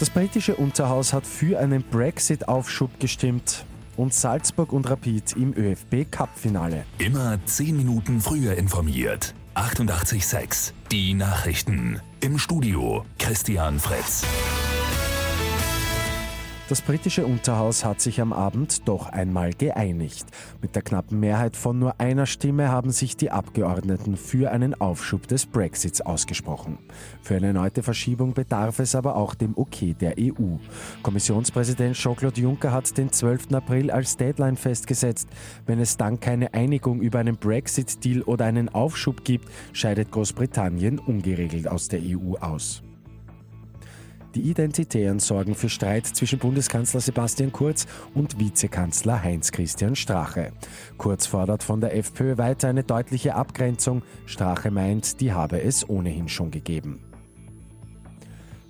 Das britische Unterhaus hat für einen Brexit-Aufschub gestimmt und Salzburg und Rapid im ÖFB-Cup-Finale. Immer 10 Minuten früher informiert. 88.6 Die Nachrichten. Im Studio Christian Fritz. Das britische Unterhaus hat sich am Abend doch einmal geeinigt. Mit der knappen Mehrheit von nur einer Stimme haben sich die Abgeordneten für einen Aufschub des Brexits ausgesprochen. Für eine erneute Verschiebung bedarf es aber auch dem Okay der EU. Kommissionspräsident Jean-Claude Juncker hat den 12. April als Deadline festgesetzt. Wenn es dann keine Einigung über einen Brexit-Deal oder einen Aufschub gibt, scheidet Großbritannien ungeregelt aus der EU aus. Die Identitären sorgen für Streit zwischen Bundeskanzler Sebastian Kurz und Vizekanzler Heinz-Christian Strache. Kurz fordert von der FPÖ weiter eine deutliche Abgrenzung. Strache meint, die habe es ohnehin schon gegeben.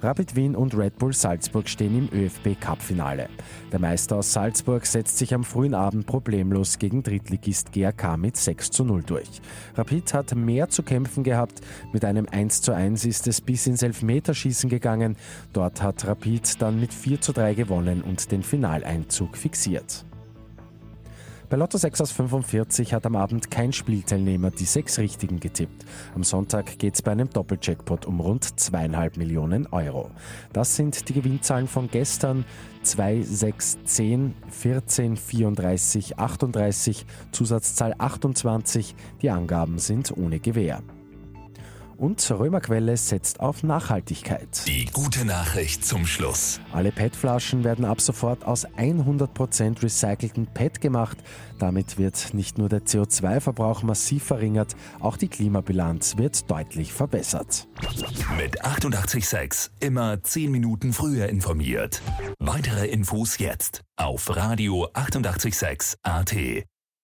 Rapid Wien und Red Bull Salzburg stehen im ÖFB Cup-Finale. Der Meister aus Salzburg setzt sich am frühen Abend problemlos gegen Drittligist GRK mit 6 zu 0 durch. Rapid hat mehr zu kämpfen gehabt. Mit einem 1 zu 1 ist es bis ins Elfmeterschießen gegangen. Dort hat Rapid dann mit 4 zu 3 gewonnen und den Finaleinzug fixiert. Bei Lotto 6 aus 45 hat am Abend kein Spielteilnehmer die sechs Richtigen getippt. Am Sonntag geht es bei einem Doppeljackpot um rund zweieinhalb Millionen Euro. Das sind die Gewinnzahlen von gestern 2, 6, 10, 14, 34, 38, Zusatzzahl 28. Die Angaben sind ohne Gewähr. Und Römerquelle setzt auf Nachhaltigkeit. Die gute Nachricht zum Schluss. Alle PET-Flaschen werden ab sofort aus 100% recyceltem PET gemacht. Damit wird nicht nur der CO2-Verbrauch massiv verringert, auch die Klimabilanz wird deutlich verbessert. Mit 886 immer 10 Minuten früher informiert. Weitere Infos jetzt auf Radio 886 AT.